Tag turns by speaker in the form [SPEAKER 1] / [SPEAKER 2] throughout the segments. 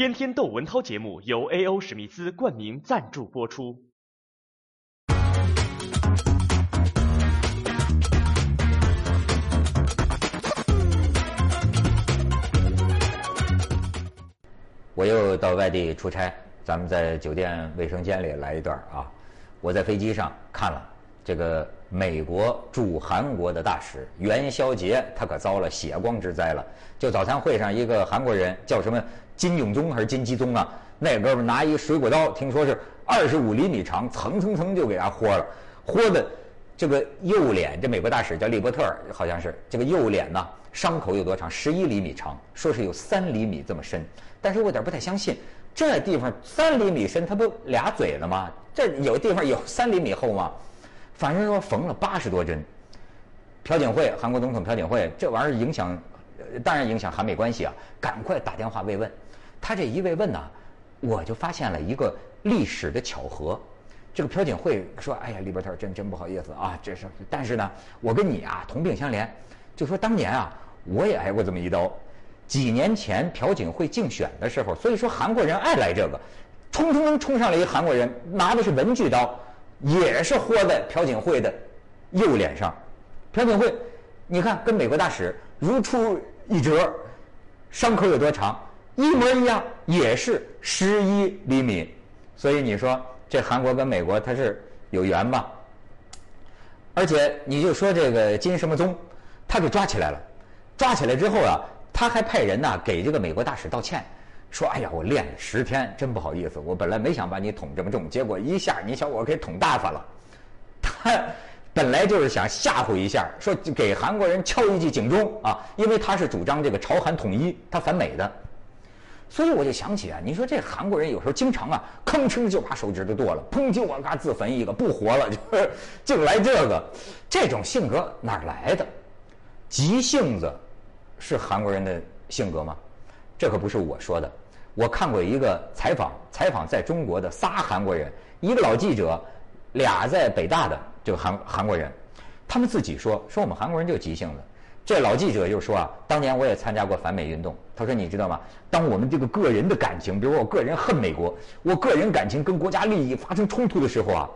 [SPEAKER 1] 天天窦文涛节目由 A.O. 史密斯冠名赞助播出。
[SPEAKER 2] 我又到外地出差，咱们在酒店卫生间里来一段啊。我在飞机上看了这个美国驻韩国的大使元宵节，他可遭了血光之灾了。就早餐会上，一个韩国人叫什么金永宗还是金基宗啊？那哥们拿一水果刀，听说是二十五厘米长，蹭蹭蹭就给他豁了，豁的这个右脸，这美国大使叫利伯特，好像是这个右脸呢，伤口有多长？十一厘米长，说是有三厘米这么深。但是我有点不太相信，这地方三厘米深，它不俩嘴了吗？这有地方有三厘米厚吗？反正说缝了八十多针。朴槿惠，韩国总统朴槿惠，这玩意儿影响，当然影响韩美关系啊！赶快打电话慰问。他这一慰问呢，我就发现了一个历史的巧合。这个朴槿惠说：“哎呀，里伯特真真不好意思啊，这是……但是呢，我跟你啊同病相怜，就说当年啊，我也挨过这么一刀。”几年前朴槿惠竞选的时候，所以说韩国人爱来这个，冲冲冲冲上来一韩国人，拿的是文具刀，也是豁在朴槿惠的右脸上。朴槿惠，你看跟美国大使如出一辙，伤口有多长？一模一样，也是十一厘米。所以你说这韩国跟美国它是有缘吧？而且你就说这个金什么宗，他给抓起来了，抓起来之后啊。他还派人呢给这个美国大使道歉，说：“哎呀，我练了十天，真不好意思，我本来没想把你捅这么重，结果一下你小我给捅大发了。”他本来就是想吓唬一下，说给韩国人敲一记警钟啊，因为他是主张这个朝韩统一，他反美的。所以我就想起啊，你说这韩国人有时候经常啊，吭哧就把手指头剁了，砰就我嘎自焚一个，不活了，就是就来这个，这种性格哪来的？急性子。是韩国人的性格吗？这可不是我说的。我看过一个采访，采访在中国的仨韩国人，一个老记者，俩在北大的这个韩韩国人，他们自己说说我们韩国人就急性子。这老记者就说啊，当年我也参加过反美运动。他说你知道吗？当我们这个个人的感情，比如我个人恨美国，我个人感情跟国家利益发生冲突的时候啊，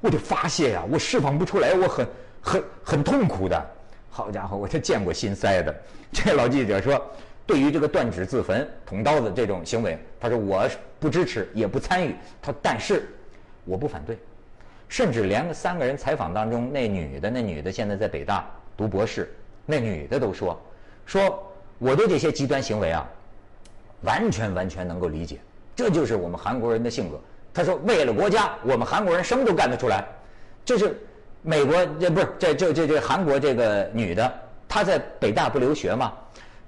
[SPEAKER 2] 我得发泄呀，我释放不出来，我很很很痛苦的。好家伙，我就见过心塞的。这老记者说，对于这个断指自焚、捅刀子这种行为，他说我不支持，也不参与。他但是我不反对，甚至连三个人采访当中，那女的，那女的现在在北大读博士，那女的都说，说我对这些极端行为啊，完全完全能够理解。这就是我们韩国人的性格。他说，为了国家，我们韩国人什么都干得出来。这是。美国这不是这这这这韩国这个女的，她在北大不留学吗？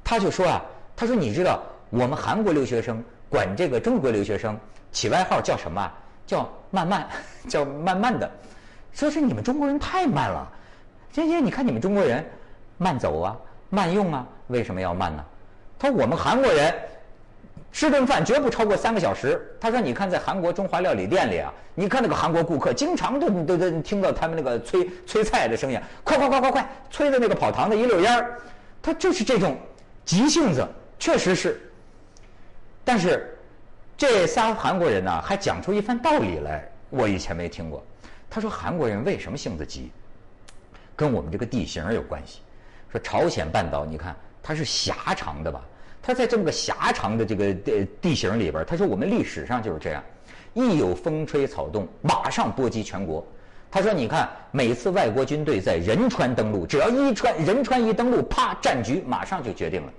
[SPEAKER 2] 他就说啊，他说你知道我们韩国留学生管这个中国留学生起外号叫什么？叫慢慢，叫慢慢的，说是你们中国人太慢了。这些你看你们中国人慢走啊，慢用啊，为什么要慢呢？他说我们韩国人。吃顿饭绝不超过三个小时。他说：“你看，在韩国中华料理店里啊，你看那个韩国顾客，经常都都都听到他们那个催催菜的声音，快快快快快，催的那个跑堂的一溜烟儿。他就是这种急性子，确实是。但是这仨韩国人呢，还讲出一番道理来，我以前没听过。他说韩国人为什么性子急，跟我们这个地形有关系。说朝鲜半岛，你看它是狭长的吧？”它在这么个狭长的这个地地形里边，他说我们历史上就是这样，一有风吹草动，马上波及全国。他说，你看每次外国军队在仁川登陆，只要一川仁川一登陆，啪，战局马上就决定了。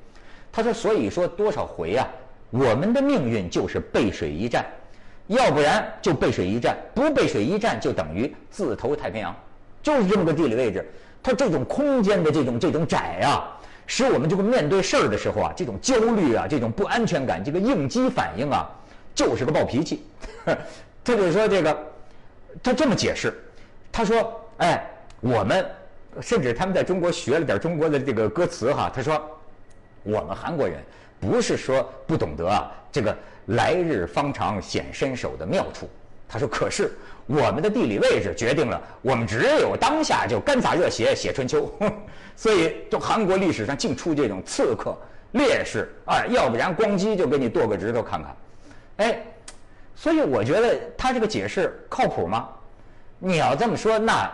[SPEAKER 2] 他说，所以说多少回啊，我们的命运就是背水一战，要不然就背水一战，不背水一战就等于自投太平洋，就是这么个地理位置。它这种空间的这种这种窄啊。使我们这个面对事儿的时候啊，这种焦虑啊，这种不安全感，这个应激反应啊，就是个暴脾气。他就说这个，他这么解释，他说：“哎，我们甚至他们在中国学了点中国的这个歌词哈。他说，我们韩国人不是说不懂得啊这个来日方长显身手的妙处。他说，可是。”我们的地理位置决定了，我们只有当下就干洒热血写春秋，所以就韩国历史上净出这种刺客，烈士啊，要不然咣叽就给你剁个指头看看，哎，所以我觉得他这个解释靠谱吗？你要这么说，那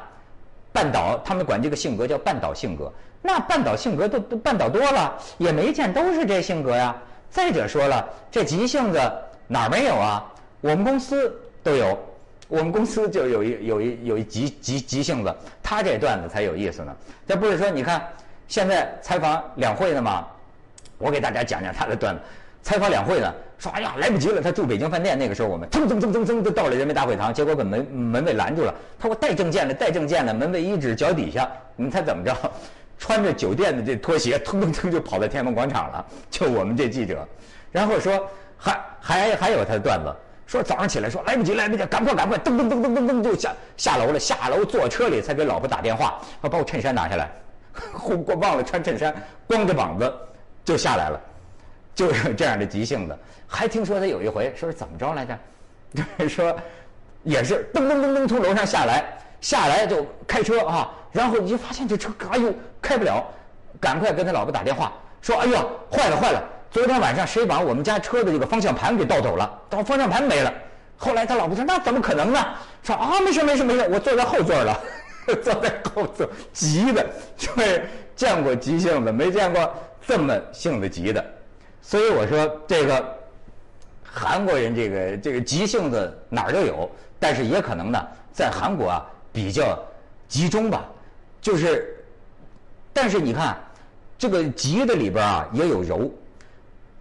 [SPEAKER 2] 半岛他们管这个性格叫半岛性格，那半岛性格都都半岛多了，也没见都是这性格呀。再者说了，这急性子哪儿没有啊？我们公司都有，我们公司就有一有一有一急急急性子，他这段子才有意思呢。这不是说你看现在采访两会呢吗？我给大家讲讲他的段子。采访两会呢，说哎呀来不及了，他住北京饭店，那个时候我们噌噌噌噌噌就到了人民大会堂，结果把门门卫拦住了。他说带证件的，带证件的，门卫一指脚底下，你猜怎么着？穿着酒店的这拖鞋，腾腾腾就跑到天安门广场了。就我们这记者，然后说还还还有他的段子，说早上起来说来不及来不及，赶快赶快，噔噔噔噔噔噔就下下楼了，下楼坐车里才给老婆打电话，说把我衬衫拿下来，我忘了穿衬衫，光着膀子就下来了。就是这样的急性子，还听说他有一回说是怎么着来着？就 是说，也是噔噔噔噔从楼上下来，下来就开车啊，然后一发现这车哎呦开不了，赶快跟他老婆打电话说：“哎呦坏了坏了，昨天晚上谁把我们家车的这个方向盘给盗走了？盗方向盘没了。”后来他老婆说：“那怎么可能呢？”说：“啊没事没事没事，我坐在后座了，坐在后座，急的，就是见过急性子，没见过这么性子急的。”所以我说这个韩国人这个这个急性子哪儿都有，但是也可能呢，在韩国啊比较集中吧。就是，但是你看这个急的里边啊也有柔。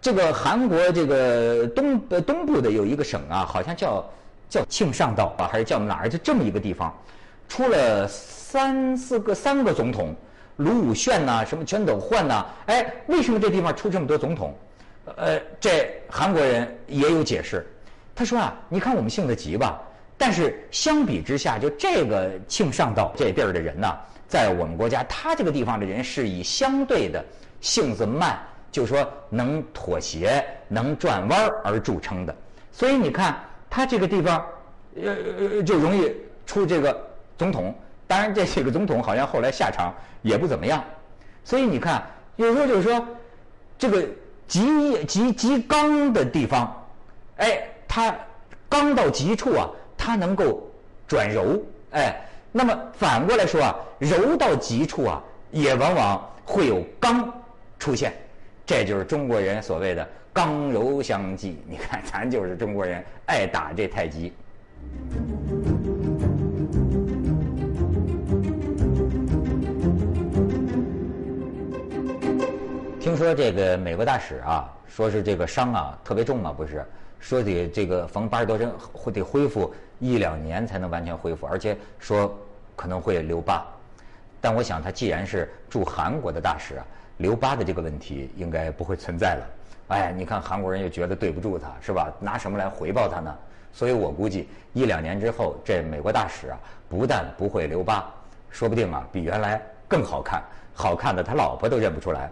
[SPEAKER 2] 这个韩国这个东呃东部的有一个省啊，好像叫叫庆尚道啊，还是叫哪儿？就这么一个地方，出了三四个三个总统，卢武铉呐，什么全斗焕呐，哎，为什么这地方出这么多总统？呃，这韩国人也有解释，他说啊，你看我们性子急吧，但是相比之下，就这个庆尚道这地儿的人呢，在我们国家，他这个地方的人是以相对的性子慢，就说能妥协、能转弯而著称的。所以你看他这个地方，呃，就容易出这个总统。当然，这几个总统好像后来下场也不怎么样。所以你看，有时候就是说这个。极极极刚的地方，哎，它刚到极处啊，它能够转柔，哎，那么反过来说啊，柔到极处啊，也往往会有刚出现，这就是中国人所谓的刚柔相济。你看，咱就是中国人爱打这太极。听说这个美国大使啊，说是这个伤啊特别重嘛，不是？说得这个缝八十多针，会得恢复一两年才能完全恢复，而且说可能会留疤。但我想他既然是驻韩国的大使啊，留疤的这个问题应该不会存在了。哎，你看韩国人又觉得对不住他，是吧？拿什么来回报他呢？所以我估计一两年之后，这美国大使啊，不但不会留疤，说不定啊比原来更好看，好看的他老婆都认不出来。